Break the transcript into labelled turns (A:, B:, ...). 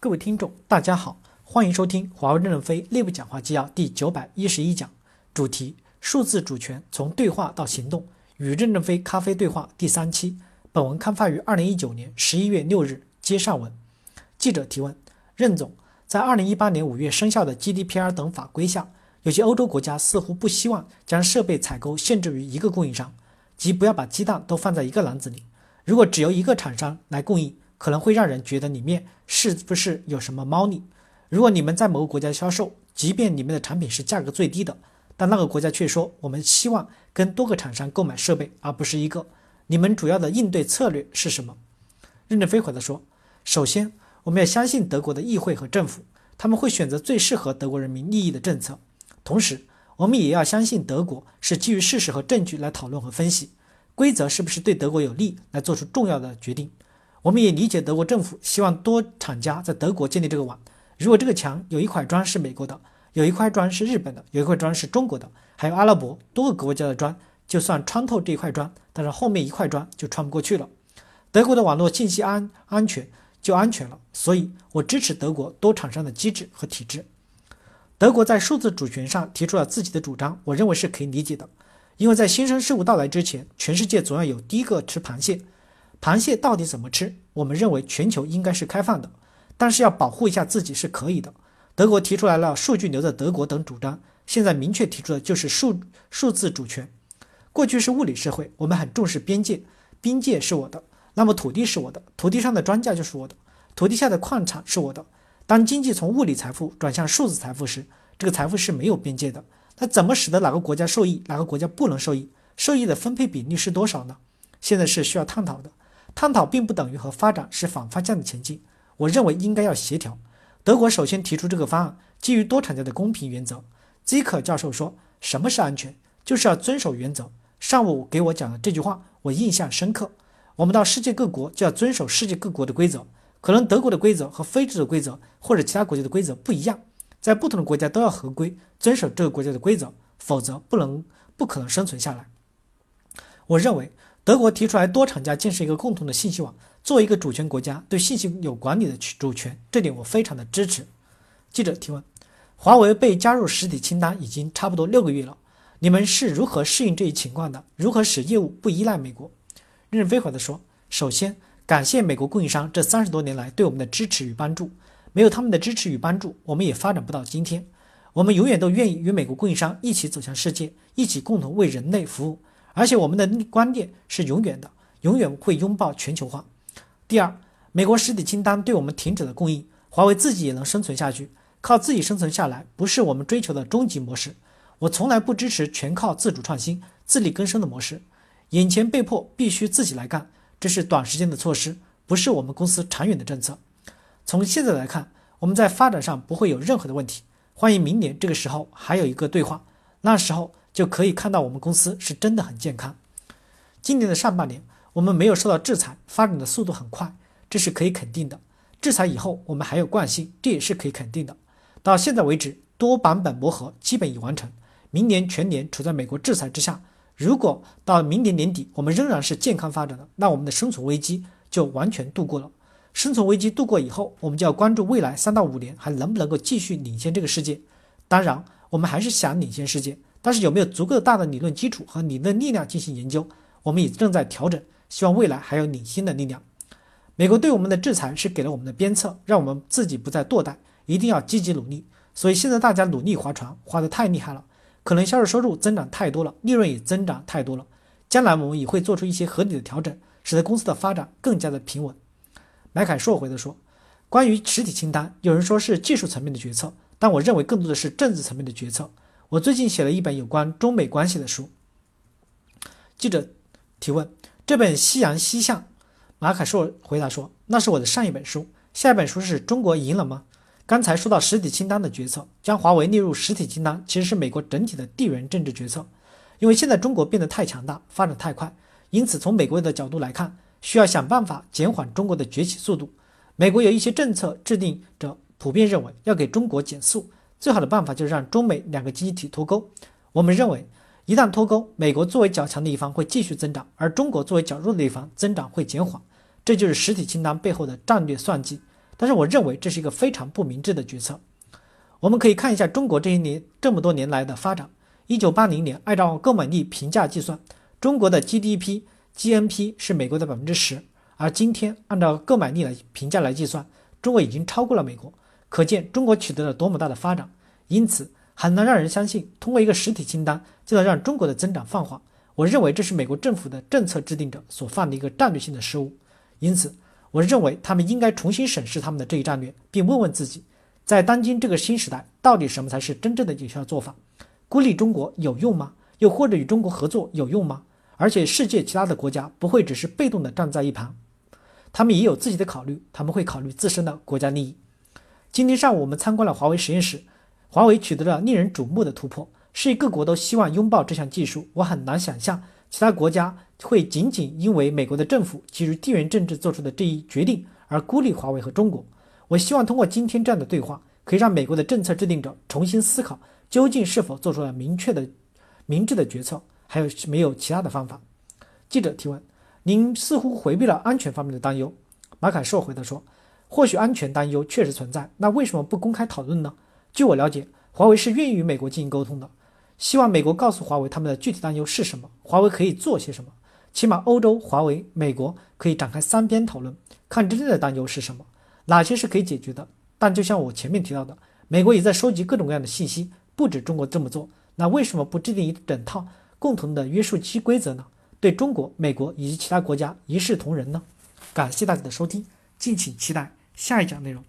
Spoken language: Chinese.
A: 各位听众，大家好，欢迎收听华为任正非内部讲话纪要第九百一十一讲，主题：数字主权从对话到行动，与任正非咖啡对话第三期。本文刊发于二零一九年十一月六日。接上文，记者提问：任总，在二零一八年五月生效的 GDPR 等法规下，有些欧洲国家似乎不希望将设备采购限制于一个供应商，即不要把鸡蛋都放在一个篮子里。如果只由一个厂商来供应，可能会让人觉得里面是不是有什么猫腻？如果你们在某个国家销售，即便你们的产品是价格最低的，但那个国家却说我们希望跟多个厂商购买设备，而不是一个，你们主要的应对策略是什么？任正非回答说：首先，我们要相信德国的议会和政府，他们会选择最适合德国人民利益的政策。同时，我们也要相信德国是基于事实和证据来讨论和分析规则是不是对德国有利，来做出重要的决定。我们也理解德国政府希望多厂家在德国建立这个网。如果这个墙有一块砖是美国的，有一块砖是日本的，有一块砖是中国的，还有阿拉伯多个国家的砖，就算穿透这一块砖，但是后面一块砖就穿不过去了。德国的网络信息安安全就安全了。所以我支持德国多厂商的机制和体制。德国在数字主权上提出了自己的主张，我认为是可以理解的，因为在新生事物到来之前，全世界总要有第一个吃螃蟹。螃蟹到底怎么吃？我们认为全球应该是开放的，但是要保护一下自己是可以的。德国提出来了数据留在德国等主张，现在明确提出的就是数数字主权。过去是物理社会，我们很重视边界，边界是我的，那么土地是我的，土地上的庄稼就是我的，土地下的矿产是我的。当经济从物理财富转向数字财富时，这个财富是没有边界的。那怎么使得哪个国家受益，哪个国家不能受益？受益的分配比例是多少呢？现在是需要探讨的。探讨并不等于和发展是反方向的前进，我认为应该要协调。德国首先提出这个方案，基于多厂家的公平原则。基克教授说：“什么是安全？就是要遵守原则。”上午给我讲的这句话，我印象深刻。我们到世界各国就要遵守世界各国的规则，可能德国的规则和非洲的规则或者其他国家的规则不一样，在不同的国家都要合规，遵守这个国家的规则，否则不能不可能生存下来。我认为。德国提出来多厂家建设一个共同的信息网，作为一个主权国家对信息有管理的主权，这点我非常的支持。记者提问：华为被加入实体清单已经差不多六个月了，你们是如何适应这一情况的？如何使业务不依赖美国？任正非回答说：首先感谢美国供应商这三十多年来对我们的支持与帮助，没有他们的支持与帮助，我们也发展不到今天。我们永远都愿意与美国供应商一起走向世界，一起共同为人类服务。而且我们的观念是永远的，永远会拥抱全球化。第二，美国实体清单对我们停止了供应，华为自己也能生存下去，靠自己生存下来，不是我们追求的终极模式。我从来不支持全靠自主创新、自力更生的模式。眼前被迫必须自己来干，这是短时间的措施，不是我们公司长远的政策。从现在来看，我们在发展上不会有任何的问题。欢迎明年这个时候还有一个对话，那时候。就可以看到我们公司是真的很健康。今年的上半年，我们没有受到制裁，发展的速度很快，这是可以肯定的。制裁以后，我们还有惯性，这也是可以肯定的。到现在为止，多版本磨合基本已完成。明年全年处在美国制裁之下，如果到明年年底我们仍然是健康发展的，那我们的生存危机就完全度过了。生存危机度过以后，我们就要关注未来三到五年还能不能够继续领先这个世界。当然，我们还是想领先世界。但是有没有足够大的理论基础和理论力量进行研究？我们也正在调整，希望未来还有领先的力量。美国对我们的制裁是给了我们的鞭策，让我们自己不再堕怠，一定要积极努力。所以现在大家努力划船，划得太厉害了，可能销售收入增长太多了，利润也增长太多了。将来我们也会做出一些合理的调整，使得公司的发展更加的平稳。麦凯硕回答说：“关于实体清单，有人说是技术层面的决策，但我认为更多的是政治层面的决策。”我最近写了一本有关中美关系的书。记者提问：这本《夕阳西向》，马凯硕回答说：“那是我的上一本书，下一本书是中国赢了吗？”刚才说到实体清单的决策，将华为列入实体清单，其实是美国整体的地缘政治决策。因为现在中国变得太强大，发展太快，因此从美国的角度来看，需要想办法减缓中国的崛起速度。美国有一些政策制定者普遍认为要给中国减速。最好的办法就是让中美两个经济体脱钩。我们认为，一旦脱钩，美国作为较强的一方会继续增长，而中国作为较弱的一方增长会减缓。这就是实体清单背后的战略算计。但是我认为这是一个非常不明智的决策。我们可以看一下中国这些年这么多年来的发展。一九八零年，按照购买力评价计算，中国的 GDP、GNP 是美国的百分之十，而今天按照购买力来评价来计算，中国已经超过了美国。可见中国取得了多么大的发展。因此，很难让人相信通过一个实体清单就能让中国的增长放缓。我认为这是美国政府的政策制定者所犯的一个战略性的失误。因此，我认为他们应该重新审视他们的这一战略，并问问自己，在当今这个新时代，到底什么才是真正的有效做法？孤立中国有用吗？又或者与中国合作有用吗？而且世界其他的国家不会只是被动的站在一旁，他们也有自己的考虑，他们会考虑自身的国家利益。今天上午我们参观了华为实验室，华为取得了令人瞩目的突破，世界各国都希望拥抱这项技术。我很难想象其他国家会仅仅因为美国的政府基于地缘政治做出的这一决定而孤立华为和中国。我希望通过今天这样的对话，可以让美国的政策制定者重新思考。究竟是否做出了明确的、明智的决策？还有没有其他的方法？记者提问：您似乎回避了安全方面的担忧。马凯硕回答说：或许安全担忧确实存在，那为什么不公开讨论呢？据我了解，华为是愿意与美国进行沟通的，希望美国告诉华为他们的具体担忧是什么，华为可以做些什么。起码欧洲、华为、美国可以展开三边讨论，看真正的担忧是什么，哪些是可以解决的。但就像我前面提到的，美国也在收集各种各样的信息。不止中国这么做，那为什么不制定一整套共同的约束期规则呢？对中国、美国以及其他国家一视同仁呢？感谢大家的收听，敬请期待下一讲内容。